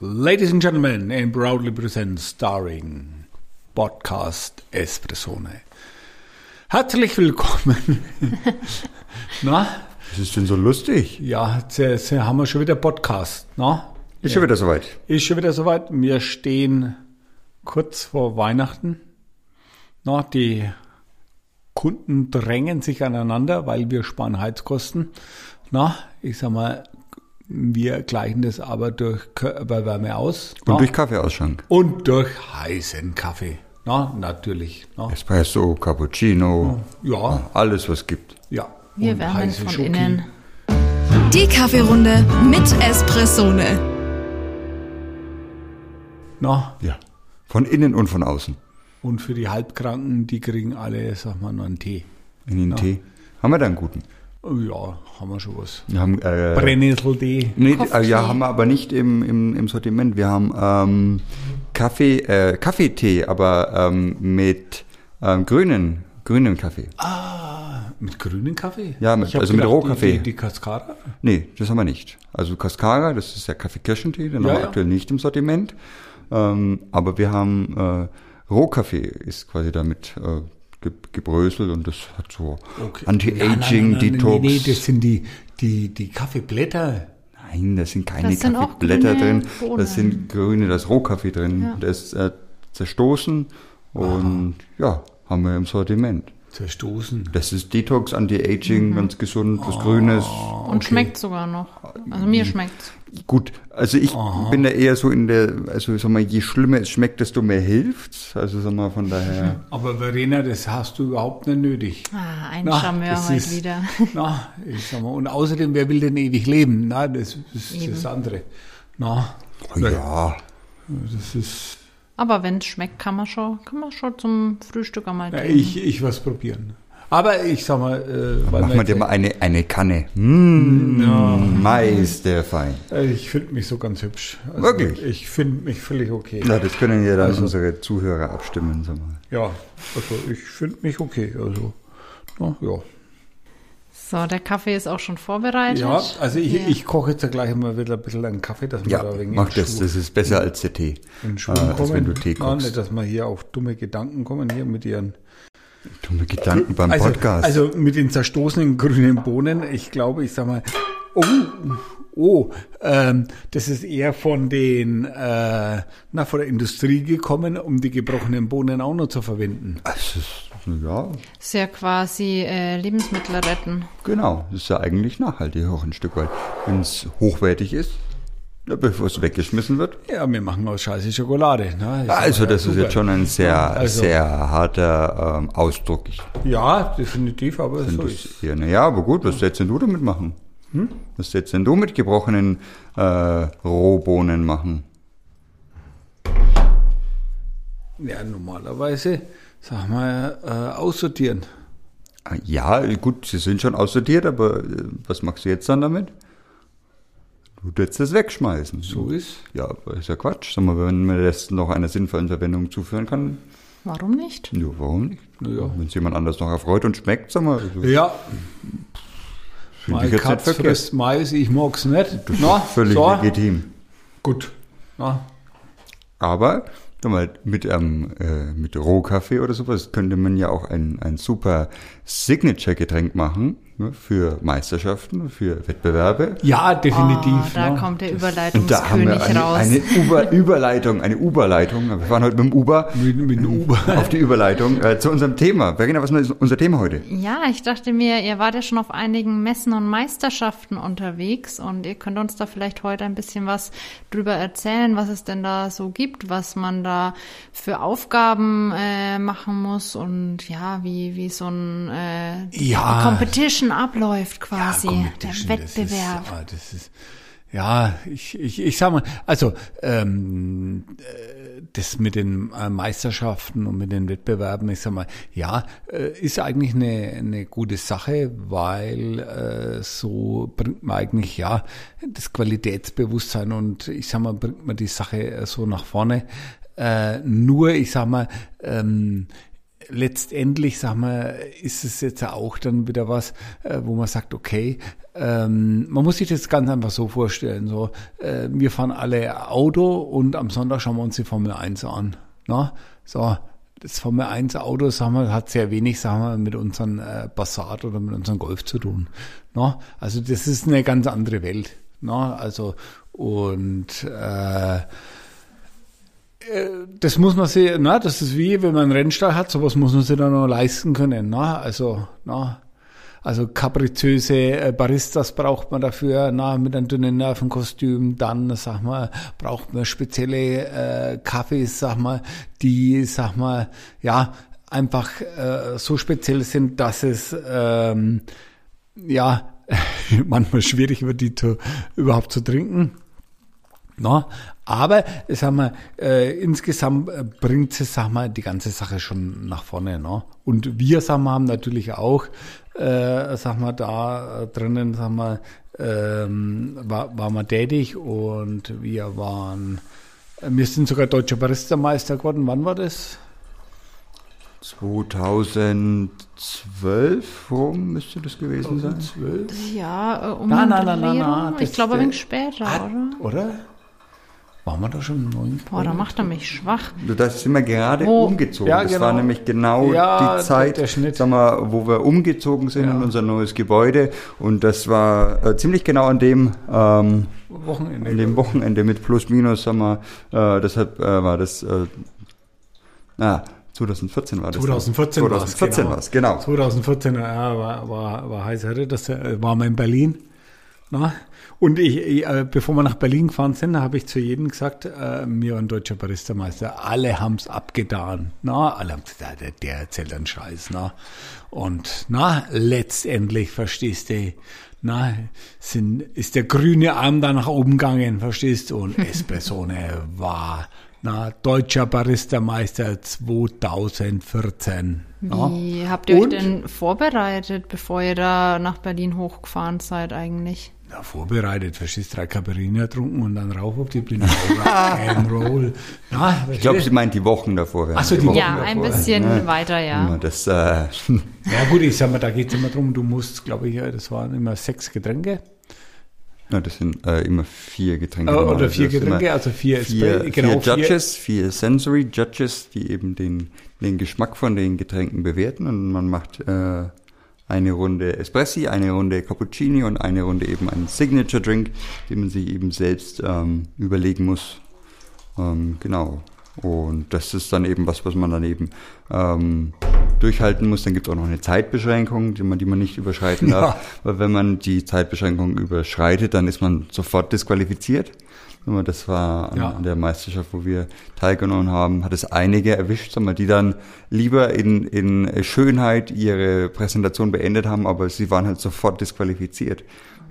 Ladies and gentlemen, and proudly present starring Podcast Espressone. Herzlich willkommen. Na? Was ist denn so lustig? Ja, jetzt, jetzt haben wir schon wieder Podcast. Na? Ist schon wieder soweit. Ist schon wieder soweit. Wir stehen kurz vor Weihnachten. Na, die Kunden drängen sich aneinander, weil wir sparen Heizkosten. Na, ich sag mal, wir gleichen das aber durch Körperwärme aus. Und na? durch Kaffeeausschank. Und durch heißen Kaffee. Na, natürlich. Na. Espresso, Cappuccino, Ja, alles was gibt. ja. Wir Und wärmen von Schoki. innen. Die Kaffeerunde mit Espressone. Na, Ja. Von innen und von außen. und für die Halbkranken, die kriegen alle, sag mal, noch einen Tee. In den Tee. Haben wir da einen guten? Ja, haben wir schon was. Wir haben, äh, Brennnesseltee. nee, äh, ja, haben wir aber nicht im, im, im Sortiment. Wir haben ähm, Kaffee, äh, Kaffeetee, aber ähm, mit ähm, grünen, grünen Kaffee. Mit grünen Kaffee? Ja, mit- also mit Rohkaffee. Die, die, die Cascada? Nee, das haben wir nicht. Also Cascara, das ist der Kaffee-Kirschentee, den Ja, haben wir ja. aktuell nicht im Sortiment. Ähm, aber wir haben äh, Rohkaffee ist quasi damit äh, ge gebröselt und das hat so Anti-Aging, Nein, nein, nein, Detox. Nee, nee, das sind die, die, die Kaffeeblätter. Nein, da sind keine Das Kaffeeblätter drin. Bohnen. Das sind grüne, da ist Rohkaffee drin. Ja. Der ist äh, zerstoßen und ja, haben wir im Sortiment. Zerstoßen. Das ist Detox, Anti-Aging, ganz gesund, Oh. was Grünes. Und schmeckt sogar noch. Also mir schmeckt's. Gut, also ich bin da eher so in der, also sag mal, je schlimmer es schmeckt, desto mehr hilft's. Also sag mal, von daher. Aber Verena, das hast du überhaupt nicht nötig. Ah, ein Na, Charmeur heute ist- wieder. Na, ich sag mal, und außerdem, wer will denn ewig leben? Na, das ist Eben. das andere. Na, Oh, ja, das ist, Aber wenn es schmeckt, kann man schon, kann man schon zum Frühstück einmal ja, trinken. ich, ich was probieren. Aber ich sag mal, äh, machen wir dir mal eine, eine Kanne. Mmh, Meisterfein. Äh, Ich finde mich so ganz hübsch. Also Wirklich? Ich finde mich völlig okay. Ja, das können ja dann Also- unsere Zuhörer abstimmen, sag mal. Ja, also ich finde mich okay. Also, na, ja. So, der Kaffee ist auch schon vorbereitet. Ja, also ich, Ja. ich koche jetzt gleich mal wieder ein bisschen einen Kaffee, dass wir Ja, da wenig mach das, Schwung- das ist besser als der Tee. in Schwung äh, als kommen. wenn du Tee kochst. nicht, dass wir hier auf dumme Gedanken kommen, hier mit ihren Dumme Gedanken beim also, Podcast. Also mit den zerstoßenen grünen Bohnen, ich glaube, ich sag mal, oh, oh, ähm, das ist eher von den, äh, na, von der Industrie gekommen, um die gebrochenen Bohnen auch noch zu verwenden. das ist, ja, Ist ja quasi äh, Lebensmittel retten. genau. Das ist ja eigentlich nachhaltig auch ein Stück weit. Wenn es hochwertig ist, ja, bevor es weggeschmissen wird. Ja, wir machen aus Scheiße Schokolade. Ne? Sag Also das ist super. jetzt schon ein sehr, Also- sehr harter ähm, Ausdruck. Ich Ja, definitiv, aber so ist das eher, naja, aber gut, was sollst denn du damit machen? Hm? Was sollst denn du mit gebrochenen äh, Rohbohnen machen? Ja, normalerweise, sag mal, äh, aussortieren. Ah, Ja, gut, sie sind schon aussortiert, aber äh, was machst du jetzt dann damit? Du würdest es wegschmeißen. So ist. Ja, aber ist ja Quatsch. Sag mal, wenn man das noch einer sinnvollen Verwendung zuführen kann, Warum nicht? ja, warum nicht? Ja. Wenn es jemand anders noch erfreut und schmeckt, sag mal, also, Ja, finde mein ich jetzt nicht Katz verkehrt. frisst Mais, ich mag's nicht. Na, Völlig so, legitim. gut. Na, Aber mal, mit, ähm, äh, mit Rohkaffee oder sowas könnte man ja auch ein, ein super Signature-Getränk machen ne, für Meisterschaften, für Wettbewerbe. ja, definitiv. Oh, da ne? kommt der Und da haben Überleitungskönig wir eine, raus. eine Uber Überleitung, eine Uberleitung. Wir fahren heute mit dem Uber Mit, mit dem Uber. auf die Überleitung äh, zu unserem Thema. Verena, was ist unser Thema heute? Ja, ich dachte mir, ihr wart ja schon auf einigen Messen und Meisterschaften unterwegs und ihr könnt uns da vielleicht heute ein bisschen was drüber erzählen, was es denn da so gibt, was man da für Aufgaben äh, machen muss und ja, wie, wie so ein äh, Ja. Competition abläuft quasi, Ja, der Wettbewerb. Das ist, ah, das ist, ja, ich, ich, ich sag mal, also ähm, äh, das mit den äh, Meisterschaften und mit den Wettbewerben, ich sag mal, ja, äh, ist eigentlich eine, eine gute Sache, weil äh, so bringt man eigentlich ja das Qualitätsbewusstsein und ich sag mal, bringt man die Sache so nach vorne. Äh, nur, ich sag mal, ähm, letztendlich, sag mal, ist es jetzt auch dann wieder was, äh, wo man sagt, okay, ähm, man muss sich das ganz einfach so vorstellen, so, äh, wir fahren alle Auto und am Sonntag schauen wir uns die Formel 1 an. Na? So, das Formel 1 Auto, sagen wir, hat sehr wenig, sagen wir, mit unseren äh, Passat oder mit unserem Golf zu tun. Na? Also das ist eine ganz andere Welt. Na? Also und äh, das muss man sich, na, das ist wie, wenn man einen Rennstall hat, sowas muss man sich dann noch leisten können, na, also, na, also kapriziöse äh, Baristas braucht man dafür, na, mit einem dünnen Nervenkostüm, dann, sag mal, braucht man spezielle äh, Kaffees, sag mal, die, sag mal, ja, einfach äh, so speziell sind, dass es, ähm, ja, manchmal schwierig wird, die zu, überhaupt zu trinken. No, aber sag mal, äh, insgesamt äh, bringt es sag mal, die ganze Sache schon nach vorne. No? Und wir sag mal, haben natürlich auch äh, sag mal, da drinnen sag mal, ähm, war, war man tätig und wir waren, wir sind sogar deutscher Barista-Meister geworden. Wann war das? 2012 rum müsste das gewesen 2012? sein. Ja, äh, um nein, nein, nein, nein, nein, Ich glaube ein wenig später, ah, oder? Oder? Waren wir da schon im neuen Boah, da macht er mich schwach. Da sind wir gerade Wo? umgezogen. Ja, das genau. war nämlich genau Ja, die Zeit, der Schnitt. Sag mal, wo wir umgezogen sind Ja. in unser neues Gebäude. Und das war äh, ziemlich genau an dem, ähm, Wochenende. an dem Wochenende mit plus minus, sag mal, äh, deshalb äh, war das, äh, na, 2014 war das. 2014 war es, 2014 genau. war es, genau. 2014 ja, war, war, war heiß Herre, das äh, war mal in Berlin. Na? Und ich, ich, äh, bevor wir nach Berlin gefahren sind, habe ich zu jedem gesagt, äh, mir ein deutscher Baristameister, alle haben's abgetan. Na, alle haben gesagt, der, der erzählt einen Scheiß. Na? Und na, letztendlich, verstehst du, na, sind, ist der grüne Arm da nach oben gegangen, verstehst du? Und Espressone war na, deutscher Baristameister 2014. na? Wie habt ihr euch Und? denn vorbereitet, bevor ihr da nach Berlin hochgefahren seid eigentlich? Ja, vorbereitet, verstehst drei Caipirinha getrunken und dann rauf auf die Bühne. Rock'n'Roll. Na, Ich glaube, sie meint die Wochen davor. Ach so, die Wochen Wochen Ja, davor. ein bisschen Ja. weiter, ja. Das, äh, ja gut, ich sag mal, da geht's immer drum, du musst, glaube ich, ja, das waren immer sechs Getränke. Ja, das sind äh, immer vier Getränke. Äh, oder vier Getränke, also vier vier, genau, vier vier- Judges, vier Sensory Judges, die eben den, den Geschmack von den Getränken bewerten und man macht äh, eine Runde Espressi, eine Runde Cappuccini und eine Runde eben einen Signature Drink, den man sich eben selbst ähm, überlegen muss. Ähm, genau. Und das ist dann eben was, was man dann eben ähm, durchhalten muss. Dann gibt es auch noch eine Zeitbeschränkung, die man, die man nicht überschreiten darf. Weil wenn man die Zeitbeschränkung überschreitet, dann ist man sofort disqualifiziert. Das war an, Ja. an der Meisterschaft, wo wir teilgenommen haben, hat es einige erwischt, sag mal, die dann lieber in, in Schönheit ihre Präsentation beendet haben, aber sie waren halt sofort disqualifiziert.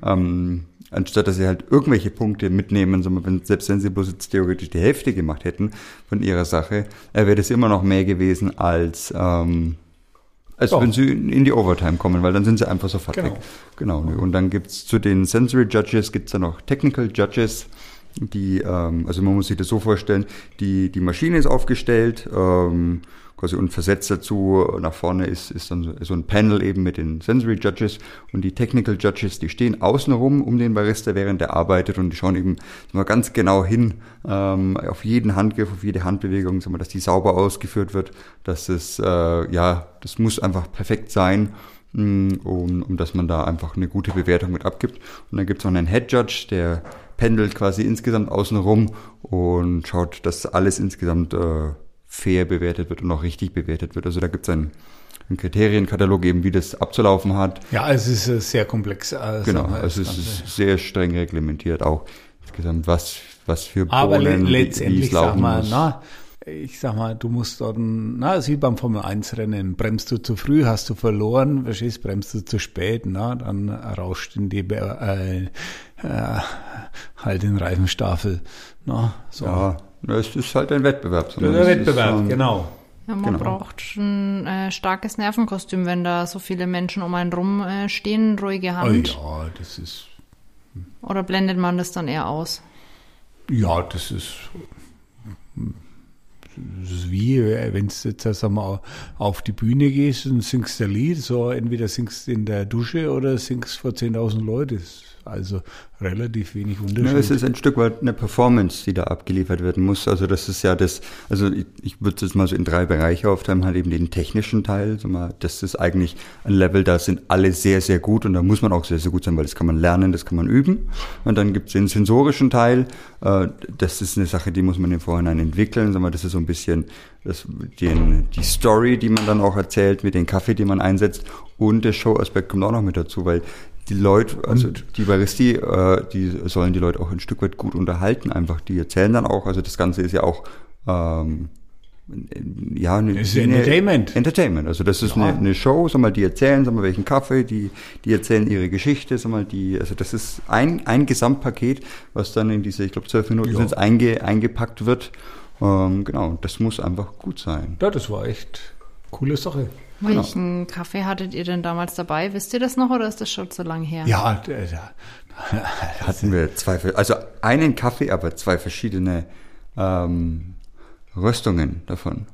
Ähm, anstatt dass sie halt irgendwelche Punkte mitnehmen, wenn, selbst wenn sie bloß jetzt theoretisch die Hälfte gemacht hätten von ihrer Sache, äh, wäre das immer noch mehr gewesen als, ähm, als wenn sie in die Overtime kommen, weil dann sind sie einfach sofort Genau. weg. Genau. Und dann gibt's zu den Sensory Judges gibt's dann noch Technical Judges, die, ähm, also man muss sich das so vorstellen, die, die Maschine ist aufgestellt, ähm, quasi und versetzt dazu, nach vorne ist, ist dann so, ein Panel eben mit den Sensory Judges und die Technical Judges, die stehen außenrum um den Barista, während er arbeitet und die schauen eben mal ganz genau hin ähm, auf jeden Handgriff, auf jede Handbewegung, sagen wir, dass die sauber ausgeführt wird, dass es, äh, ja, das muss einfach perfekt sein mh, um, um dass man da einfach eine gute Bewertung mit abgibt. Und dann gibt es noch einen Head Judge, der pendelt quasi insgesamt außen rum und schaut, dass alles insgesamt äh, fair bewertet wird und auch richtig bewertet wird. Also da gibt es einen, einen Kriterienkatalog eben, wie das abzulaufen hat. Ja, es ist äh, sehr komplex. äh, Genau, also das es Ganze. ist sehr streng reglementiert auch insgesamt, was, was für Aber le Bohnen, wie- wie letztendlich, es sag laufen mal, muss. na, ich sag mal, du musst dort, na, es ist wie beim Formel 1 Rennen, bremst du zu früh, hast du verloren, verstehst, bremst du zu spät, na, dann rauscht in die, äh, äh, halt den Reifenstaffel, na, so. Ja, es ist halt ein Wettbewerb. Sondern es ist, Wettbewerb, ähm, genau. Ja, man Genau. braucht ein äh, starkes Nervenkostüm, wenn da so viele Menschen um einen rum äh, stehen, ruhige Oh, Hand. ja, das ist, Oder blendet man das dann eher aus? ja, das ist, das ist wie, wenn du jetzt sagen wir, auf die Bühne gehst und singst ein Lied, so entweder singst in der Dusche oder singst vor 10.000 Leuten. Also relativ wenig Unterschied. Ja, es ist ein Stück weit eine Performance, die da abgeliefert werden muss. Also das ist ja das, also ich, ich würde es mal so in drei Bereiche aufteilen, halt eben den technischen Teil. So mal, das ist eigentlich ein Level, da sind alle sehr, sehr gut und da muss man auch sehr, sehr gut sein, weil das kann man lernen, das kann man üben. Und dann gibt es den sensorischen Teil, äh, das ist eine Sache, die muss man im Vorhinein entwickeln. Sag mal, das ist so ein bisschen das, den, die Story, die man dann auch erzählt, mit dem Kaffee, den man einsetzt. Und der Show-Aspekt kommt auch noch mit dazu, weil die Leute, also die Baristi, äh, die sollen die Leute auch ein Stück weit gut unterhalten, einfach. Die erzählen dann auch, also das Ganze ist ja auch ähm, ja, eine, ist Entertainment. Entertainment. Also das ist ja. eine, eine, Show, sag mal, die erzählen, sag mal, welchen Kaffee, die, die erzählen ihre Geschichte, sag mal, die, also das ist ein, ein Gesamtpaket, was dann in diese, ich glaube, zwölf Minuten ja. sind, einge, eingepackt wird. Ähm, genau, das muss einfach gut sein. Ja, das war echt coole Sache. Welchen genau. Kaffee hattet ihr denn damals dabei? Wisst ihr das noch oder ist das schon zu lang her? Ja, da hatten wir zwei, also einen Kaffee, aber zwei verschiedene ähm, Röstungen davon.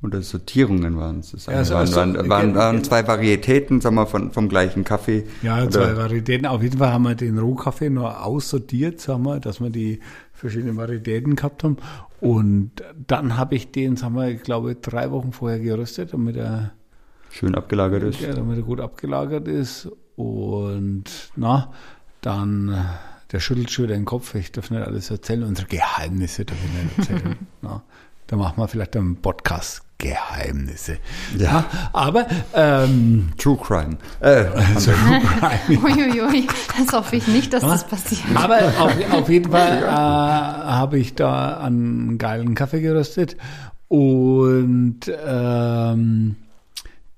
Oder Sortierungen waren es. Ja, also, waren, waren, waren, waren, zwei Varietäten, sagen wir, von, vom gleichen Kaffee. Ja, Oder zwei Varietäten. Auf jeden Fall haben wir den Rohkaffee nur aussortiert, sagen wir, dass wir die verschiedenen Varietäten gehabt haben. Und dann habe ich den, sagen wir, ich glaube, drei Wochen vorher geröstet, damit er schön abgelagert ist. Ja, damit er gut abgelagert ist. Und na, dann, der schüttelt schon wieder den Kopf, ich darf nicht alles erzählen, unsere Geheimnisse darf ich nicht erzählen. na, da machen wir vielleicht einen Podcast Geheimnisse. Ja, aber ähm, True Crime. Äh, also, True Crime. Uiuiui, das hoffe ich nicht, dass das passiert. Aber auf, auf jeden Fall äh, habe ich da einen geilen Kaffee geröstet und ähm,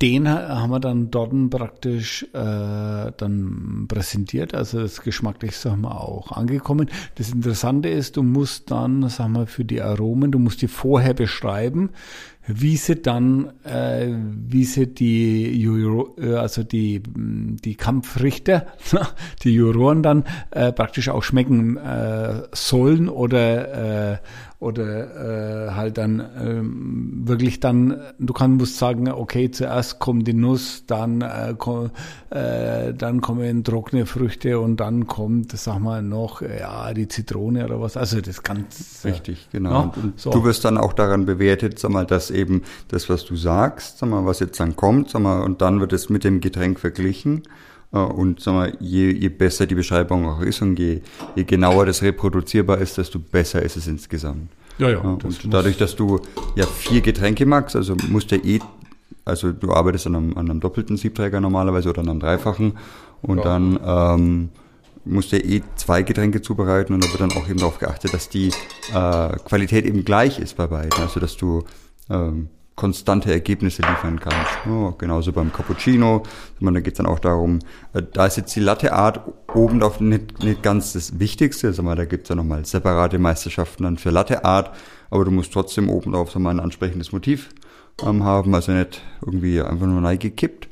den haben wir dann dort praktisch äh, dann präsentiert, also das geschmacklich, sagen wir, auch angekommen. Das Interessante ist, du musst dann, sagen wir, für die Aromen, du musst die vorher beschreiben, wie sie dann, äh, wie sie die Juro, äh, also die, die Kampfrichter, die Juroren dann äh, praktisch auch schmecken äh, sollen oder äh, oder äh, halt dann ähm, wirklich dann, du kannst musst sagen, okay, zuerst kommt die Nuss, dann äh, komm, äh, dann kommen trockene Früchte und dann kommt, sag mal, noch ja die Zitrone oder was. Also das ganz richtig, genau. Ja, so. Du wirst dann auch daran bewertet, sag mal, dass eben das, was du sagst, sag mal, was jetzt dann kommt, sag mal, und dann wird es mit dem Getränk verglichen. Äh, und sag mal, je, je besser die Beschreibung auch ist und je, je genauer das reproduzierbar ist, desto besser ist es insgesamt. Ja, ja. und dadurch, dass du ja vier Getränke magst, also musst du eh, also du arbeitest an einem, an einem doppelten Siebträger normalerweise oder an einem dreifachen und ja. dann ähm, musst du eh zwei Getränke zubereiten und da wird dann auch eben darauf geachtet, dass die äh, Qualität eben gleich ist bei beiden. Also dass du ähm, konstante Ergebnisse liefern kannst. Oh, genauso beim Cappuccino. Da geht es dann auch darum, äh, da ist jetzt die Latteart oben auf nicht, nicht ganz das Wichtigste. Sag mal, da gibt es ja nochmal separate Meisterschaften dann für Latteart, aber du musst trotzdem oben sag mal, ein ansprechendes Motiv ähm, haben, also nicht irgendwie einfach nur reingekippt.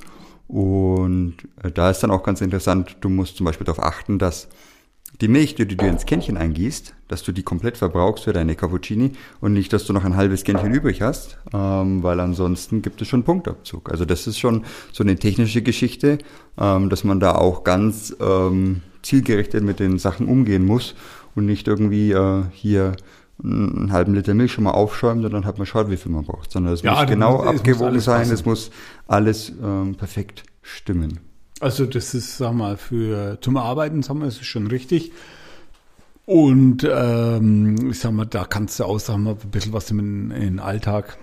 Und äh, da ist dann auch ganz interessant, du musst zum Beispiel darauf achten, dass die Milch, die du ins Kännchen eingießt, dass du die komplett verbrauchst für deine Cappuccini und nicht, dass du noch ein halbes Kännchen übrig hast, ähm, weil ansonsten gibt es schon Punktabzug. Also das ist schon so eine technische Geschichte, ähm, dass man da auch ganz ähm, zielgerichtet mit den Sachen umgehen muss und nicht irgendwie äh, hier einen halben Liter Milch schon mal aufschäumt und dann hat man schaut, wie viel man braucht, sondern es ja, muss genau muss, abgewogen sein, es muss alles ähm, perfekt stimmen. Also das ist, sag mal, für zum Arbeiten, sag mal, ist schon richtig. Und ähm, ich sag mal, da kannst du auch, sag mal, ein bisschen was in, in den Alltag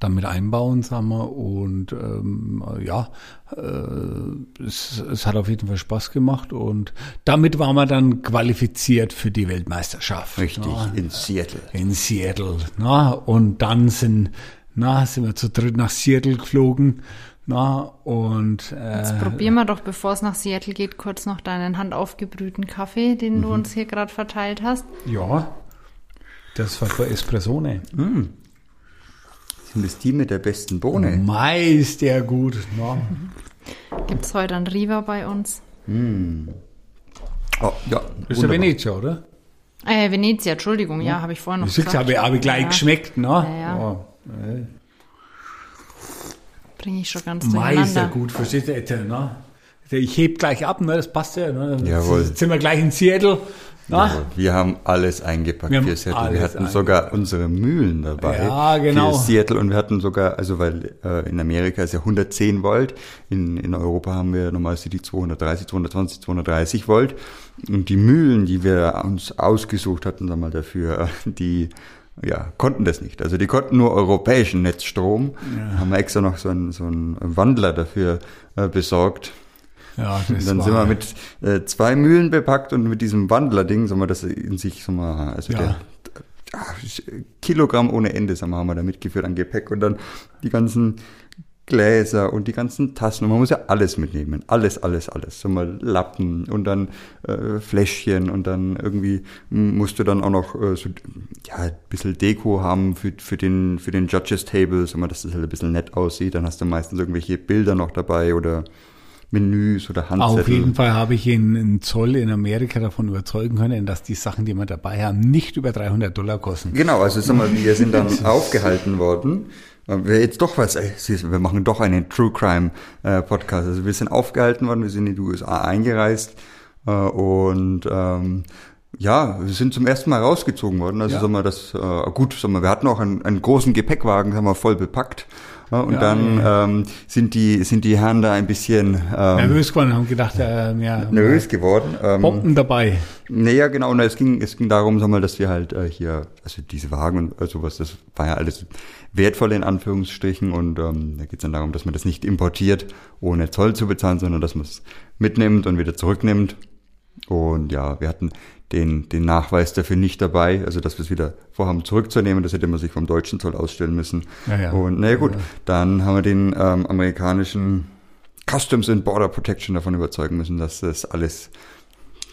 damit einbauen, sagen wir. Und ähm, ja, äh, es, es hat auf jeden Fall Spaß gemacht und damit waren wir dann qualifiziert für die Weltmeisterschaft. Richtig, na, in Seattle. In Seattle. Na, und dann sind, na, sind wir zu dritt nach Seattle geflogen na, und, äh, Jetzt probieren wir doch, bevor es nach Seattle geht, kurz noch deinen handaufgebrühten Kaffee, den mhm. du uns hier gerade verteilt hast. Ja, das war für Espressone. Mhm. Sind das die mit der besten Bohne? Meist der gut. No. Gibt es heute einen Riva bei uns? Mhm. Oh, ja, das ist der Venetia, oder? Äh, Venezia, Entschuldigung, ja, habe ich vorhin noch Das gesagt. habe ich, habe ich gleich Ja. geschmeckt, ne? Ja, ja. Oh, Bringe ich schon ganz Meister durcheinander. gut, verstehst du ne? Ich heb gleich ab, ne? Das passt ja, ne? Jawohl. Jetzt sind wir gleich in Seattle, ne? Also, wir haben alles eingepackt Wir haben für Wir hatten sogar unsere Mühlen dabei Ja, genau. für Seattle und wir hatten sogar, also weil äh, in Amerika ist ja 110 Volt, in, in Europa haben wir normalerweise die 230, 220, 230 Volt und die Mühlen, die wir uns ausgesucht hatten, sag mal dafür, äh, die ja, konnten das nicht. Also die konnten nur europäischen Netzstrom. Haben wir extra noch so einen, so einen Wandler dafür äh, besorgt. Ja, das Und dann sind wir mit äh, zwei Mühlen bepackt und mit diesem Wandler-Ding, sagen wir, das in sich, sagen wir, also Ja. der ah, Kilogramm ohne Ende, sagen wir, haben wir da mitgeführt an Gepäck und dann die ganzen Gläser und die ganzen Tassen. Und man muss ja alles mitnehmen. Alles, alles, alles. So mal Lappen und dann äh, Fläschchen und dann irgendwie musst du dann auch noch äh, so, ja, ein bisschen Deko haben für, für den, für den Judges Table, sag mal, dass das halt ein bisschen nett aussieht. Dann hast du meistens irgendwelche Bilder noch dabei oder Menüs oder Handzettel. Auf jeden Fall habe ich ihn in Zoll in Amerika davon überzeugen können, dass die Sachen, die wir dabei haben, nicht über 300 Dollar kosten. Genau, also sag mal, wir sind dann aufgehalten worden. Wir jetzt doch was, ey, siehst du, wir machen doch einen True Crime äh, Podcast. Also wir sind aufgehalten worden, wir sind in die USA eingereist äh, und ähm, ja, wir sind zum ersten Mal rausgezogen worden. Also Ja. sag mal, das äh, gut, sag mal, wir hatten auch einen, einen großen Gepäckwagen, haben wir voll bepackt. Ja, und Ja, dann Ähm, sind die sind die Herren da ein bisschen ähm, Nervös geworden, haben gedacht, äh, ja, nervös geworden. Ähm, Bomben dabei. naja, genau, und es ging, es ging darum, sag mal, dass wir halt äh, hier, also diese Wagen und äh, sowas, das war ja alles wertvoll in Anführungsstrichen und ähm, da geht es dann darum, dass man das nicht importiert, ohne Zoll zu bezahlen, sondern dass man es mitnimmt und wieder zurücknimmt. Und ja, wir hatten den, den Nachweis dafür nicht dabei, also dass wir es wieder vorhaben zurückzunehmen, das hätte man sich vom deutschen Zoll ausstellen müssen. Ja, ja. Und naja gut, dann haben wir den ähm, amerikanischen Customs and Border Protection davon überzeugen müssen, dass das alles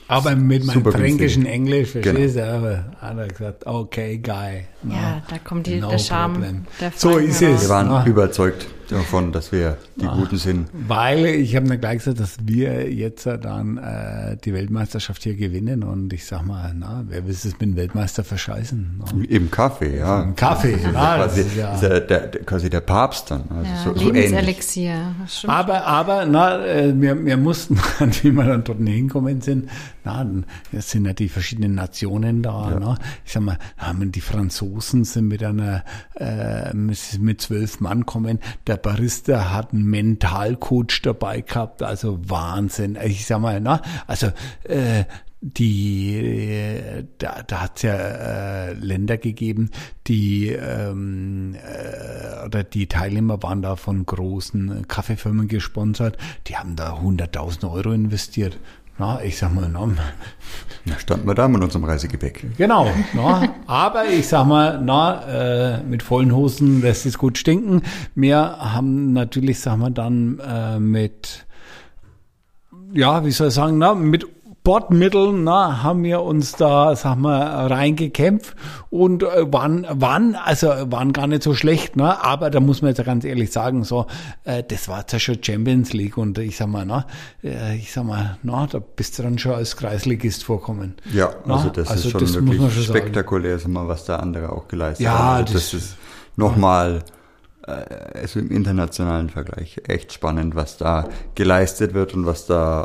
Aber mit meinem Super günstig. fränkischen Englisch, Genau. verstehst du, aber hat er gesagt, okay, guy. Ja, da kommt die, No der Charme der So ist es. Wir waren Ah. überzeugt davon, dass wir die Guten sind. Weil ich habe mir gleich gesagt, dass wir jetzt dann äh, die Weltmeisterschaft hier gewinnen und ich sag mal, na, wer will es mit dem Weltmeister verscheißen? Na? Im Kaffee, ja. Im Kaffee, das quasi, ist ja. ist ja der, der, quasi der Papst dann. Also Ja, so, so ähnlich. Lebenselixier. Stimmt. Aber, aber, na, äh, wir, wir mussten, wie wir dann dort hinkommen sind, na, dann es sind ja die verschiedenen Nationen da, Ja. na. Ich sag mal, haben die Franzosen sind mit einer, äh, mit mit zwölf Mann kommen. Der Barista hat einen Mentalcoach dabei gehabt, also Wahnsinn. Ich sag mal, na, also, äh, die, äh, da, da hat es ja äh, Länder gegeben, die ähm, äh, oder die Teilnehmer waren da von großen Kaffeefirmen gesponsert, die haben da 100.000 Euro investiert. Na, ich sag mal, na, Da standen wir da mit unserem Reisegepäck. genau. Na, aber ich sag mal, na, äh, mit vollen Hosen lässt es gut stinken. Wir haben natürlich, sag mal, dann äh, mit ja, wie soll ich sagen, na, mit Bordmitteln, na, haben wir uns da, sag mal, reingekämpft und äh, waren, waren, also waren gar nicht so schlecht, ne? Aber da muss man jetzt ganz ehrlich sagen, so, äh, das war ja schon Champions League und ich sag mal, na, äh, ich sag mal, na, da bist du dann schon als Kreisligist vorkommen. Ja, Na, also das also ist schon das wirklich schon sagen. spektakulär, sag mal, was da andere auch geleistet Ja, haben. Also das- das ist nochmal, äh, also im internationalen Vergleich echt spannend, was da geleistet wird und was da,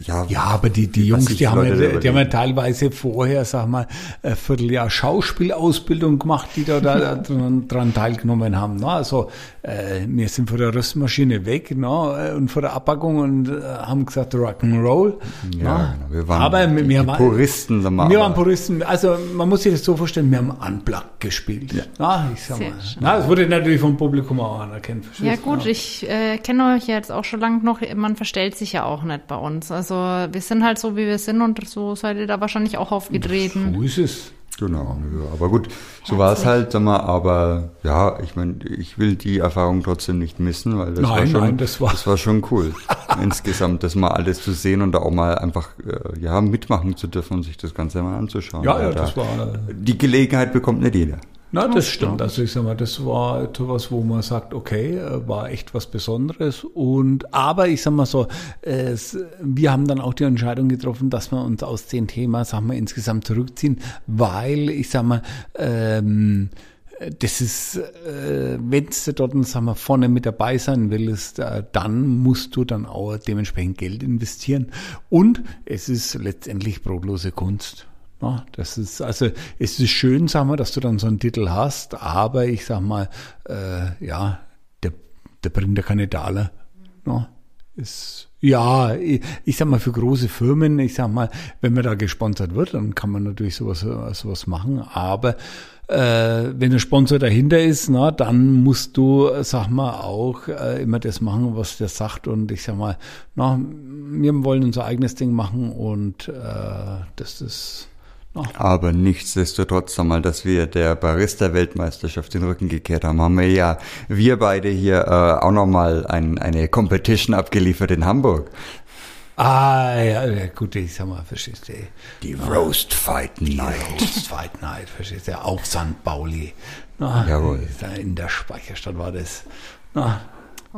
äh, ja, Ja, aber die, die Jungs, die haben, Leute ja, die haben ja teilweise vorher, sag mal, ein Vierteljahr Schauspielausbildung gemacht, die da, da dran, dran teilgenommen haben. Ne? Also äh, wir sind von der Röstmaschine weg ne? und von der Abpackung und äh, haben gesagt Rock'n'Roll. Ja, ne? genau. Wir waren aber die- wir die waren, Puristen, sagen wir Wir aber. waren Puristen. Also man muss sich das so vorstellen, wir haben Unplugged gespielt. Na, ich sag mal. Na, das wurde natürlich vom Publikum auch verstehst Ja gut, ich äh, kenne euch jetzt auch schon lange noch. Man verstellt sich ja auch nicht bei uns. Also wir sind halt so, wie wir sind und so seid ihr da wahrscheinlich auch aufgetreten. So ist es. Genau, ja, aber gut, so war es halt, sag mal, aber ja, ich meine, ich will die Erfahrung trotzdem nicht missen, weil das Nein, war schon, nein, das war- das war schon cool, insgesamt, das mal alles zu sehen und da auch mal einfach, äh, ja, mitmachen zu dürfen und sich das Ganze mal anzuschauen. Ja, ja, da, das war- Die Gelegenheit bekommt nicht jeder. Na, das stimmt. Also ich sag mal, das war etwas, wo man sagt, okay, äh, war echt was Besonderes. Und aber ich sag mal so, es, wir haben dann auch die Entscheidung getroffen, dass wir uns aus dem Thema, sagen wir, insgesamt zurückziehen, weil ich sag mal, ähm, das ist, äh, wenn du dort, sagen wir, vorne mit dabei sein willst, äh, dann musst du dann auch dementsprechend Geld investieren. Und es ist letztendlich brotlose Kunst. Das ist, also, es ist schön, sagen wir, dass du dann so einen Titel hast, aber ich sag mal, äh, ja, der, der bringt ja keine Daler. Ja, ist, ja, ich, ich sag mal, für große Firmen, ich sag mal, wenn man da gesponsert wird, dann kann man natürlich sowas, sowas machen, aber äh, wenn ein Sponsor dahinter ist, na, dann musst du, sag mal, auch äh, immer das machen, was der sagt. Und ich sag mal, na, wir wollen unser eigenes Ding machen und äh, das ist. Na. Aber nichtsdestotrotz einmal, dass wir der Barista-Weltmeisterschaft den Rücken gekehrt haben, haben wir ja, wir beide hier äh, auch nochmal ein, eine Competition abgeliefert in Hamburg. Ah, ja, ja, gut, ich sag mal, verstehst du. Die Roast Fight Night. Roast Fight Night, verstehst du, auf St. Pauli. Na, Jawohl. In der Speicherstadt war das. Na,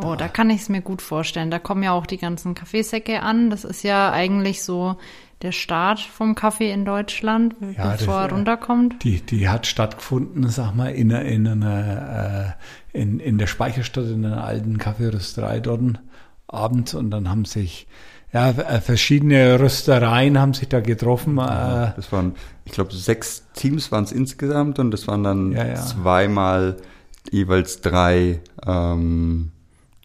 Oh, da kann ich es mir gut vorstellen. Da kommen ja auch die ganzen Kaffeesäcke an. Das ist ja eigentlich so der Start vom Kaffee in Deutschland, Ja, das- bevor er runterkommt. Die, die hat stattgefunden, sag mal, in, einer- in einer, äh, in, in der Speicherstadt, in einer alten Kaffeerösterei dort abends und dann haben sich, ja, äh, verschiedene Röstereien haben sich da getroffen. Äh, Das waren, ich glaube, sechs Teams waren es insgesamt und das waren dann Ja, ja. zweimal jeweils drei ähm,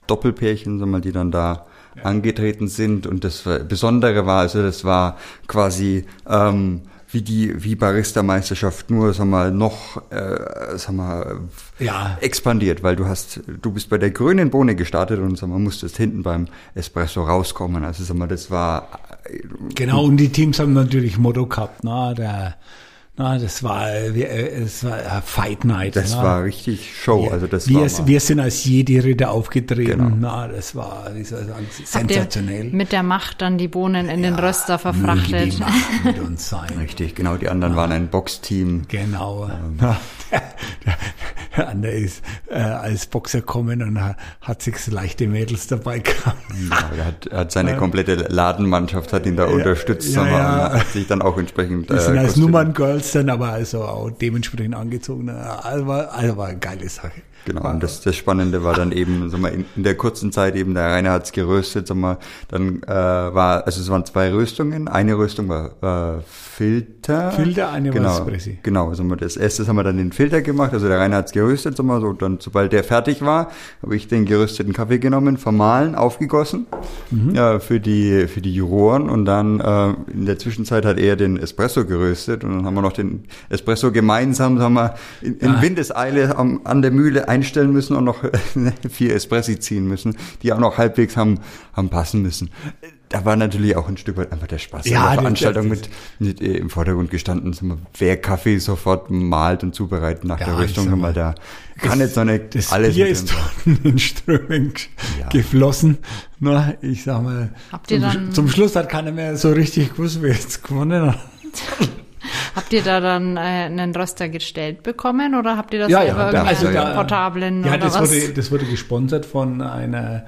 Doppelpärchen, sag mal, die dann da angetreten sind. Und das Besondere war, also das war quasi ähm, wie die wie Barista-Meisterschaft nur, sag mal, noch äh, sag mal, Ja. expandiert, weil du hast, du bist bei der grünen Bohne gestartet und sag mal, musstest hinten beim Espresso rauskommen. Also sag mal, das war Genau, und die Teams haben natürlich Motto gehabt, na, der, na, das war, äh, wir, äh, es war äh, Fight Night. das na. war richtig Show. Also das wir, war wir sind als Jedi-Ritter aufgetreten. Genau. Na, das war, wie soll ich sagen, sensationell. mit der Macht dann die Bohnen in den Röster verfrachtet? Möge die Macht mit uns sein. Richtig, genau. Die anderen waren ein Boxteam. Genau. Ähm. Ja, der, der, der andere ist äh, als Boxer gekommen und hat, hat sich so leichte Mädels dabei gehabt. Ja, er hat, er hat seine komplette Ladenmannschaft hat ihn da unterstützt ja, ja. und hat sich dann auch entsprechend Die sind äh, als Kostüm- Nummern-Girls dann aber also auch dementsprechend angezogen. Also war, also war eine geile Sache. Genau, War- und das, das Spannende war dann eben, sag mal, in, in der kurzen Zeit eben, der Rainer hat's geröstet, sag mal, dann äh, war, also es waren zwei Röstungen, eine Röstung war äh, Filter. Filter, eine war genau, Espressi. Genau, sag mal, das erste haben wir dann den Filter gemacht, also der Rainer hat's geröstet, sag mal, so, dann, sobald der fertig war, habe ich den gerösteten Kaffee genommen, vermahlen, aufgegossen, Mhm. ja, für die, für die Juroren und dann äh, in der Zwischenzeit hat er den Espresso geröstet und dann haben wir noch den Espresso gemeinsam, sagen wir, in, in Ja. Windeseile am, an der Mühle einstellen müssen und noch vier Espressi ziehen müssen, die auch noch halbwegs haben, haben passen müssen. Da war natürlich auch ein Stück weit einfach der Spaß Ja, an der Veranstaltung mit, mit äh, im Vordergrund gestanden, wer Kaffee sofort malt und zubereitet nach Ja, der ich Rüstung, sag sagen wir, mal, da kann jetzt so eine Das alles Bier mit ist dem- dort in Strömen g- Ja. geflossen. Na, ich sag mal, Habt ihr zum, dann- zum Schluss hat keiner mehr so richtig gewusst, wer jetzt gewonnen hat. Habt ihr da dann äh, einen Röster gestellt bekommen oder habt ihr das Ja, selber ja, also da- portablen Ja, das wurde, das wurde gesponsert von einer,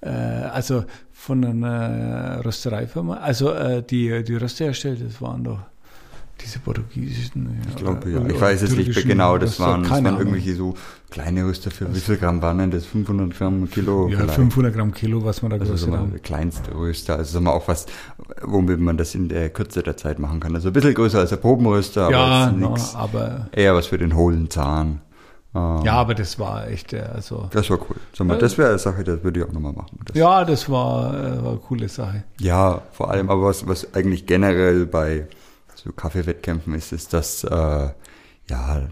äh, also von einer Röstereifirma. Also äh, die, die Röster erstellt, das waren doch diese portugiesischen. Ich glaube, ja. Ich weiß es nicht genau. Das waren, das waren irgendwelche so kleine Rüster für wie viel Gramm waren denn das? 500 Gramm, Kilo? Ja, vielleicht. 500 Gramm Kilo, was man da Also haben. der kleinste Röster. Also sagen wir auch was, womit man das in der Kürze der Zeit machen kann. Also ein bisschen größer als der Probenröster, aber Ja, na, nix. aber Eher was für den hohlen Zahn. Ähm, ja, aber das war echt, äh, also Das war cool. Sag mal, das wäre eine Sache, das würde ich auch nochmal machen. Das, ja, das war, äh, war eine coole Sache. Ja, vor allem, aber was, was eigentlich generell bei so Kaffeewettkämpfen ist, ist, dass äh, ja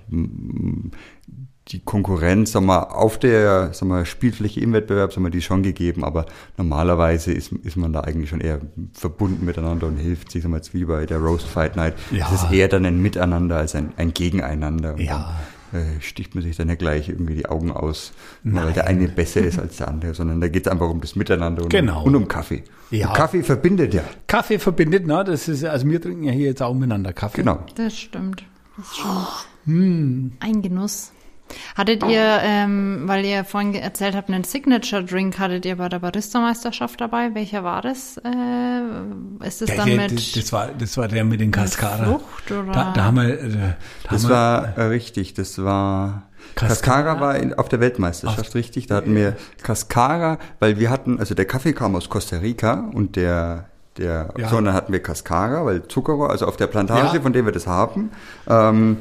die Konkurrenz, sag mal, auf der sag mal, Spielfläche im Wettbewerb, sag mal, die ist schon gegeben, aber normalerweise ist, ist man da eigentlich schon eher verbunden miteinander und hilft sich, sag mal, jetzt wie bei der Roast Fight Night. Ja. Es ist eher dann ein Miteinander als ein, ein Gegeneinander. Und Ja. Äh, sticht man sich dann ja gleich irgendwie die Augen aus, nur weil der eine besser ist als der andere, sondern da geht es einfach um das Miteinander und, Genau. um, und um Kaffee. Ja. Und Kaffee verbindet ja. Kaffee verbindet, ne? Das ist, also wir trinken ja hier jetzt auch miteinander Kaffee. Genau. Das stimmt. Das ist schon ein Genuss. Hattet ihr, ähm, weil ihr vorhin erzählt habt, einen Signature-Drink hattet ihr bei der Barista-Meisterschaft dabei? Welcher war das? Äh, ist das dann der, mit das, war, das war der mit den Cascara. Frucht oder? Da, da haben wir, äh, da Das haben wir, war äh, richtig, das war Cascara? Cascara war in, auf der Weltmeisterschaft, richtig. Da hatten wir Cascara, weil wir hatten, also der Kaffee kam aus Costa Rica und der, der, Ja. und dann hatten wir Cascara, weil Zuckerrohr, also auf der Plantage, Ja. von der wir das haben, ähm,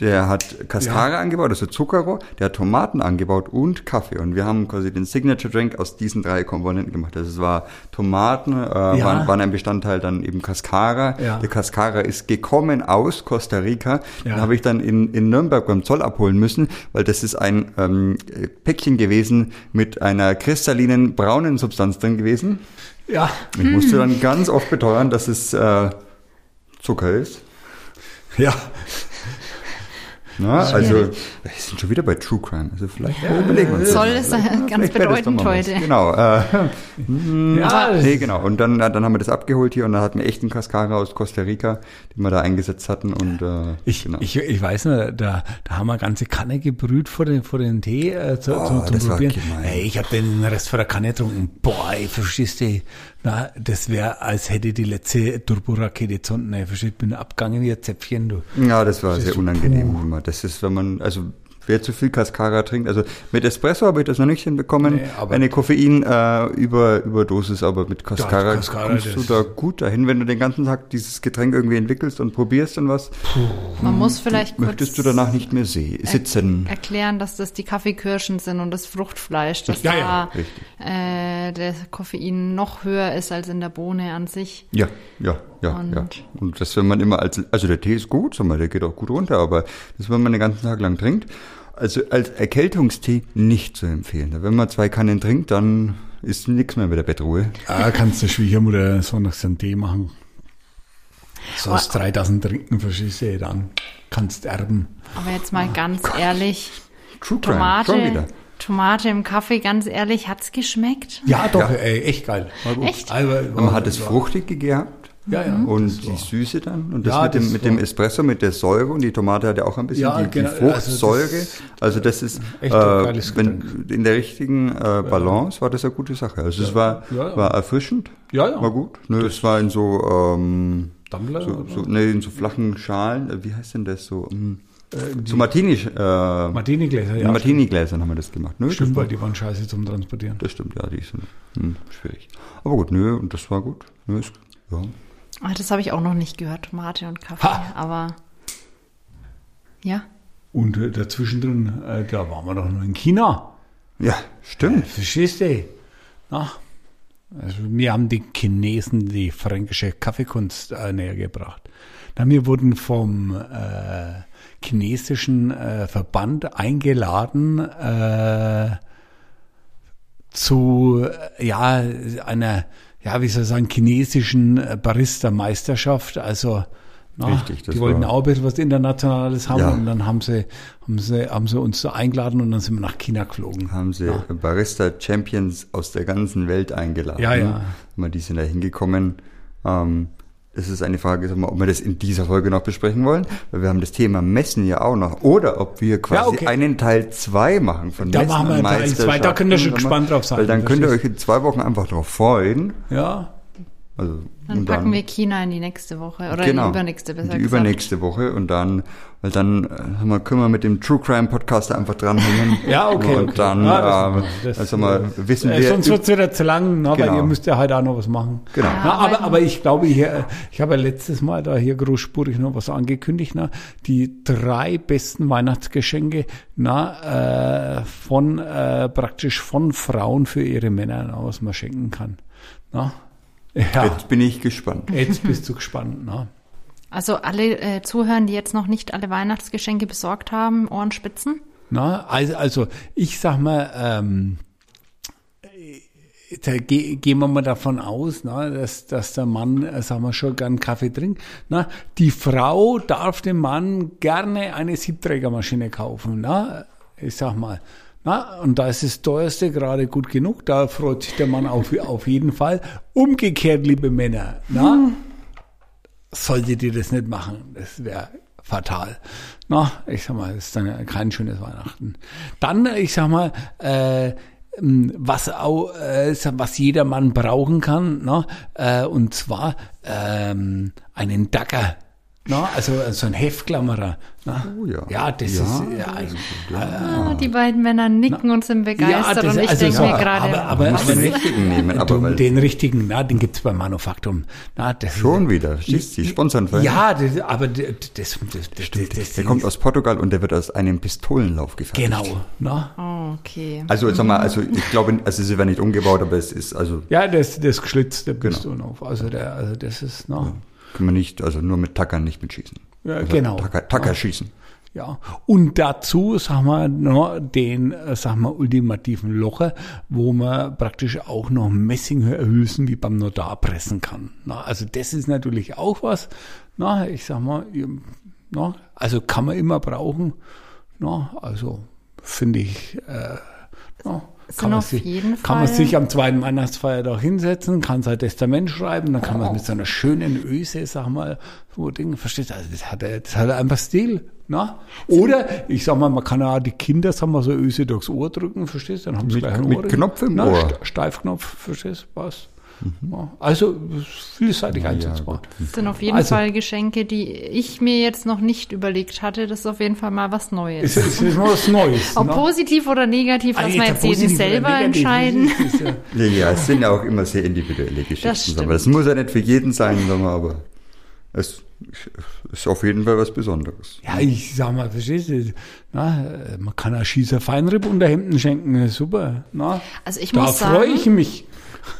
der hat Cascara Ja. angebaut, also Zuckerrohr, der hat Tomaten angebaut und Kaffee. Und wir haben quasi den Signature Drink aus diesen drei Komponenten gemacht. Also es war Tomaten, äh, waren, waren ein Bestandteil dann eben Cascara. Ja. Der Cascara ist gekommen aus Costa Rica. Ja. Den habe ich dann in, in Nürnberg beim Zoll abholen müssen, weil das ist ein ähm, Päckchen gewesen mit einer kristallinen braunen Substanz drin gewesen. ja, Ich musste dann ganz oft beteuern, dass es äh, Zucker ist. ja. Na, also wir sind schon wieder bei True Crime. Also vielleicht überlegen wir uns das ganz vielleicht wäre das doch bedeutend heute. Genau. Äh, ja nee, genau. Und dann, dann haben wir das abgeholt hier und dann hatten wir echt einen Cascara aus Costa Rica, den wir da eingesetzt hatten. Und äh, Ich, genau. ich, ich weiß nur, da, da haben wir ganze Kanne gebrüht vor den, vor den Tee äh, zu, Oh, zum, zum das war Probieren. gemein. Ey, ich habe den Rest von der Kanne getrunken. Boah, ey, verstehst du? Na, das wäre, als hätte die letzte Turborakete zünden. Du? bin abgegangen wie ein Zäpfchen, du. Ja, das war Das sehr unangenehm immer. Das ist, wenn man, also wer zu viel Cascara trinkt, also mit Espresso habe ich das noch nicht hinbekommen, Nee, aber- eine Koffein äh, über Überdosis, aber mit Cascara, Cascara, kommst du da gut dahin, wenn du den ganzen Tag dieses Getränk irgendwie entwickelst und probierst und was, Man muss vielleicht kurz möchtest du danach nicht mehr sitzen. erklären, dass das die Kaffeekirschen sind und das Fruchtfleisch, dass Ja, ja, da äh, der Koffein noch höher ist als in der Bohne an sich. Ja, ja, ja, Und- ja. Und das, wenn man immer als, also der Tee ist gut, der geht auch gut runter, aber das, wenn man den ganzen Tag lang trinkt, also als Erkältungstee nicht zu empfehlen. Wenn man zwei Kannen trinkt, dann ist nichts mehr mit der Bettruhe. Ah, kannst du Schwiegermutter sonntags einen Tee machen. So aus 3000 trinken, verstehst du? Dann kannst erben. Aber jetzt mal ganz ehrlich, True Crime, schon wieder. Tomate, Tomate im Kaffee, ganz ehrlich, hat's geschmeckt? Ja, doch, Ja. ey, echt geil. War gut. Echt? Also, man hat das war- Fruchtige gehabt. Ja, ja. Und das die Süße dann. Und das Ja, mit, dem, das mit dem Espresso, mit der Säure. Und die Tomate hat ja auch ein bisschen Ja, die, genau, die Fruchtsäure. also Also das- das, ist, äh, wenn, in der richtigen äh, Balance war das eine gute Sache. Also es war, Ja, ja. war erfrischend. Ja, ja. War gut. Nö, es war in so, ähm, Tumbler so, so, nee, in so flachen Schalen. Äh, Wie heißt denn das so? Hm, die- so Martini, äh, Martini-Gläser, ja. Martini-Gläsern haben wir das gemacht. Nö, Stimmt, das, weil die waren scheiße zum Transportieren. das stimmt, ja, die sind hm, schwierig. Aber gut, nö, und das war gut. Nö, ist, ja. Ah, das habe ich auch noch nicht gehört, Tomate und Kaffee. Ha! Aber ja, Und äh, dazwischen drin, äh, da waren wir doch noch in China. ja, stimmt. Verstehst du? Na, also wir haben die Chinesen die fränkische Kaffeekunst äh, näher gebracht. Na, wir wurden vom äh, chinesischen äh, Verband eingeladen äh, zu äh, ja einer ja wie soll ich sagen chinesischen äh, Barista-Meisterschaft. Also na, Richtig, die wollten war- auch ein bisschen was Internationales haben Ja. und dann haben sie haben sie haben sie uns so eingeladen und dann sind wir nach China geflogen. Haben sie Barista Champions aus der ganzen Welt eingeladen. Ja, ja. Die sind da hingekommen. Ähm, es ist eine Frage, mal, ob wir das in dieser Folge noch besprechen wollen, weil wir haben das Thema Messen ja auch noch. Oder ob wir quasi Ja, okay. einen Teil 2 machen von Da Messen machen wir einen Teil zwei, da könnt ihr schon gespannt drauf sein, Weil dann könnt ihr euch in zwei Wochen einfach drauf freuen. Ja, Also, dann und packen wir China in die nächste Woche oder genau, in die übernächste besser die gesagt. übernächste Woche und dann, weil dann äh, sag mal, können wir mit dem True Crime Podcast einfach dranhängen. Ja, okay. Und okay. dann, ja, das ähm, wir. Das, also mal äh, wissen äh, wir. Sonst wird es wieder zu lang, weil Genau. ihr müsst ja heute auch noch was machen. Genau. Na, aber, aber- ich glaube, hier, ich habe ja letztes Mal da hier großspurig noch was angekündigt, na, die drei besten Weihnachtsgeschenke, na, äh, von, äh, praktisch von Frauen für ihre Männer, na, was man schenken kann. Na, ja, Jetzt bin ich gespannt. jetzt bist du gespannt, na. Also alle äh, Zuhörer, die jetzt noch nicht alle Weihnachtsgeschenke besorgt haben, Ohrenspitzen. Na, also, also ich sag mal, ähm, da ge gehen wir mal davon aus, na, dass, dass der Mann, äh, sagen wir schon, gern Kaffee trinkt. Na, die Frau darf dem Mann gerne eine Siebträgermaschine kaufen. Na, ich sag mal. Na, und da ist das teuerste gerade gut genug. Da freut sich der Mann auf, auf jeden Fall. Umgekehrt, liebe Männer, na, solltet ihr das nicht machen. Das wäre fatal. Na, ich sag mal, das ist dann kein schönes Weihnachten. Dann, ich sag mal, äh, was auch, äh, was jeder Mann brauchen kann, ne? äh, und zwar ähm, einen Dacker. Na, also so ein Heftklammerer. Na? Oh ja. Ja, das Ja, ist ja, ist gut, Ah, die beiden Männer nicken und sind begeistert das- und ich also denke so, mir gerade, aber- aber- aber Den richtigen nehmen, aber du, weil den richtigen, na, den gibt's beim Manufaktum. Na, das schon wieder. Siehst du, die sponsern für Ja, das, aber das, das, das, das, das Der kommt aus Portugal und der wird aus einem Pistolenlauf gefertigt. Genau. Na? Oh, okay. Also sag mal, also ich glaube, also sie werden nicht umgebaut, aber es ist also Ja, das, das geschlitzt, der Genau. Pistole auf. Also, der, also das ist, na, kann man nicht, also nur mit Tackern nicht mitschießen. Ja, also genau. Tacker, Tacker schießen. Ja, und dazu, sagen wir, noch den, äh, sagen wir, ultimativen Locher, wo man praktisch auch noch Messinghülsen wie beim Notar pressen kann. Na, also das ist natürlich auch was, na, ich sag mal, na, also kann man immer brauchen, na, also finde ich, äh, na, kann man, sich, kann man sich am zweiten Weihnachtsfeiertag hinsetzen, kann sein Testament schreiben, dann kann man mit so einer schönen Öse, sag mal, so Ding, verstehst du, also das hat, er- das hat er einfach Stil. Na? Oder, ich sag mal, man kann auch die Kinder, sag mal, so Öse durchs Ohr drücken, verstehst du, dann haben sie Mit- gleich einen mit Mhm. Ohrring. Knopf im Na, Ohr. St- Steifknopf, verstehst du, was? Ja, also vielseitig einsetzbar. Das sind auf jeden Also- Fall Geschenke, die ich mir jetzt noch nicht überlegt hatte. Das ist auf jeden Fall mal was Neues. Es ist, ist mal was Neues. Ob ne? positiv oder negativ, Ah, wir der jetzt jeden selber entscheiden. das ist ja- Ja, es sind ja auch immer sehr individuelle Geschichten. stimmt. aber es muss ja nicht für jeden sein, aber es ist auf jeden Fall was Besonderes. Ja, ich sag mal, verstehst du, na, man kann auch Schießer Feinripp unter Hemden schenken, super. Na, Also ich da muss freue sagen- ich mich.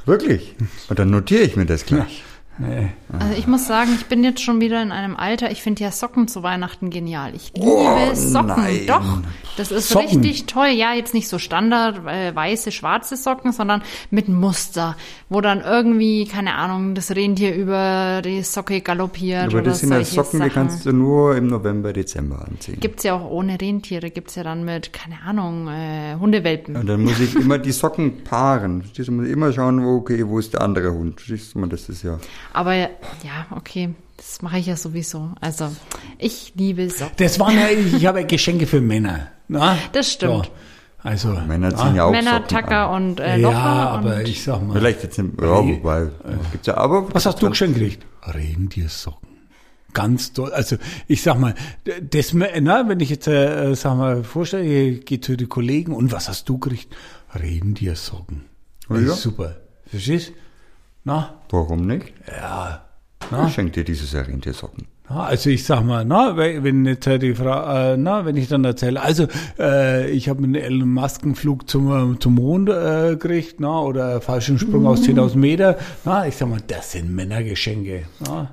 Wirklich? Und dann notiere ich mir das gleich. Nee. Also ich muss sagen, ich bin jetzt schon wieder in einem Alter, ich finde ja Socken zu Weihnachten genial. Ich liebe Oh, Socken, nein. doch. Das ist Socken? richtig toll. Ja, jetzt nicht so Standard äh, weiße, schwarze Socken, sondern mit Muster, wo dann irgendwie, keine Ahnung, das Rentier über die Socke galoppiert Aber das sind ja Socken, die Sachen. kannst du nur im November, Dezember anziehen. Gibt's ja auch ohne Rentiere, gibt's ja dann mit, keine Ahnung, äh, Hundewelpen. Und dann muss ich immer die Socken paaren. Du? Muss ich immer schauen, wo, okay, wo ist der andere Hund. Verstehst du mal, das ist ja. Aber ja, okay, das mache ich ja sowieso. Also, ich liebe Socken. Das waren ja, ich habe ja Geschenke für Männer. Na? Das stimmt. So, also, Männer ziehen ja auch Männer, Socken Tacker an. und äh, Locher. ja, aber und ich sag mal. Vielleicht jetzt, im- ja, wobei, gibt's ja, aber. Was hast du geschenkt gekriegt? Rentiersocken. Ganz toll. Also ich sag mal, das, na, wenn ich jetzt äh, sag mal vorstelle, ich gehe zu den Kollegen und was hast du gekriegt? Rentiersocken. Das ist ja. super. Verstehst? Na, Warum nicht? ja. Ich schenke dir dieses Jahr Rentiersocken. Na, also ich sag mal, na, wenn jetzt äh, die Frau, äh, na, wenn ich dann erzähle, also äh, ich habe einen Elon Musk Flug zum, äh, zum Mond äh, gekriegt, na, oder Fallschirmsprung aus 10.000 Meter, na, ich sag mal, das sind Männergeschenke. Na.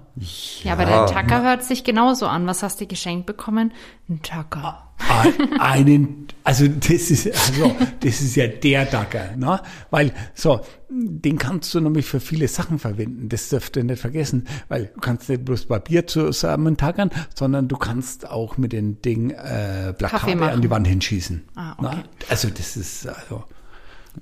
Ja, aber der Tacker hört sich genauso an. Was hast du geschenkt bekommen? Ein Tacker. Ein- einen, also das ist, also das ist ja der Dacker, ne? Weil so, den kannst du nämlich für viele Sachen verwenden. Das dürft ihr nicht vergessen, weil du kannst nicht bloß Papier zusammen tackern, sondern du kannst auch mit den Ding äh, Plakate an die Wand hinschießen. Ah, okay. ne? Also das ist also.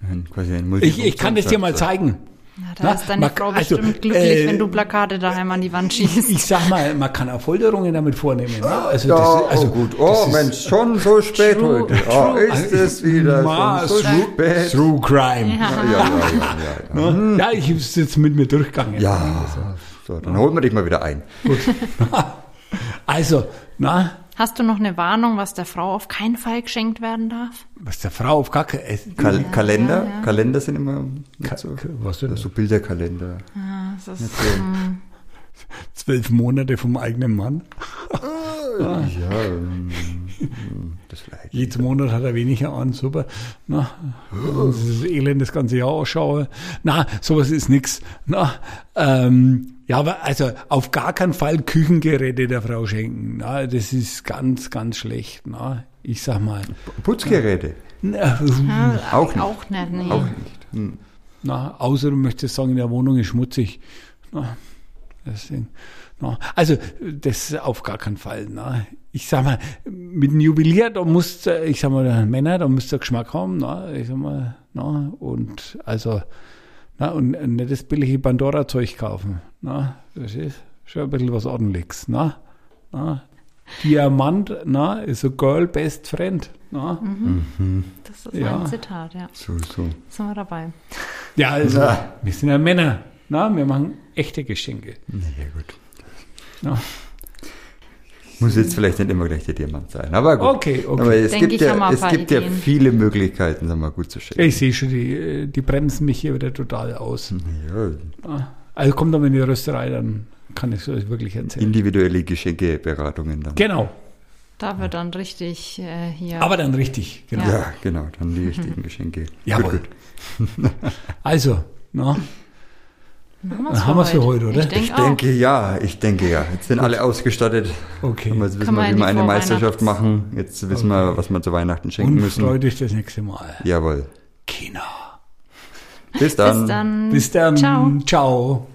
Ein, quasi ein Ich, ich kann das dir mal zeigen. Na, da Na, ist deine man- Frau also, bestimmt glücklich, äh, wenn du Plakate daheim an die Wand schießt. Ich sag mal, man kann auch Folterungen damit vornehmen. Ne? Also Ja, das, ist- also oh gut. das Oh ist- Mensch, schon so spät True, heute. Oh, true. ist es wieder Ma, schon so true, spät. True Crime. Ja, ja, ja, ja. Ja, Ne? Ja, ich ist jetzt mit mir durchgegangen. ja. So, dann holen wir dich mal wieder ein. Also, na, Hast du noch eine Warnung, was der Frau auf keinen Fall geschenkt werden darf? was der Frau auf Kacke ist. Kal Kalender? Kalender sind immer nicht so. Was denn? So Bilderkalender. Das ist, hm, Zwölf Monate vom eigenen Mann. Ja, ähm, das vielleicht. Jeden Monat hat er weniger an, super. Na, das ist das Elend das ganze Jahr ausschaue. Na, sowas ist nix. Na, ähm, ja, aber also auf gar keinen Fall Küchengeräte der Frau schenken. Na, das ist ganz, ganz schlecht. Na, ich sag mal. Putzgeräte. Na, ja, Auch nicht. Auch nicht, nee. Auch nicht. Hm. Na, außer du möchtest sagen, in der Wohnung ist schmutzig. Na, deswegen. Na, also, das auf gar keinen Fall. Na. Ich sag mal, mit einem Juwelier, da musst du, ich sag mal, Männer, da müsst ihr Geschmack haben. Na, ich sag mal, na, und also, na, und nicht das billige Pandora-Zeug kaufen. Na, das ist schon ein bisschen was ordentliches. Na, na. Diamant, na, ist a girl best friend. Na? Das ist Ja. ein Zitat, ja. So, so. Sind wir dabei. Ja, also, Na. wir sind ja Männer. Na, wir machen echte Geschenke. Na ja, gut. Na. Muss jetzt vielleicht nicht immer gleich der Diamant sein, aber gut. Okay, okay. Aber es Denke gibt, ja, es gibt ja viele Möglichkeiten, sagen wir, gut zu schenken. Ich sehe schon, die, äh, die bremsen mich hier wieder total aus. Ja, Also kommt aber in die Rösterei, dann kann ich es euch wirklich erzählen. individuelle Geschenkeberatungen dann. Genau, Da wird dann richtig äh, hier. aber dann richtig. Genau. Ja. Ja, genau, dann die richtigen Geschenke. Jawohl. Gut, gut. Also, na, Dann Dann haben wir's für heute, oder? Ich denke Ich denke ja, ich denke ja. Jetzt sind alle ausgestattet. okay. Jetzt wissen wir, wie wir eine Meisterschaft machen. Jetzt wissen wir, was wir zu Weihnachten schenken Und müssen. freut euch das nächste Mal. Jawohl. Kino. Bis dann. Bis dann. Bis dann. Ciao. Ciao.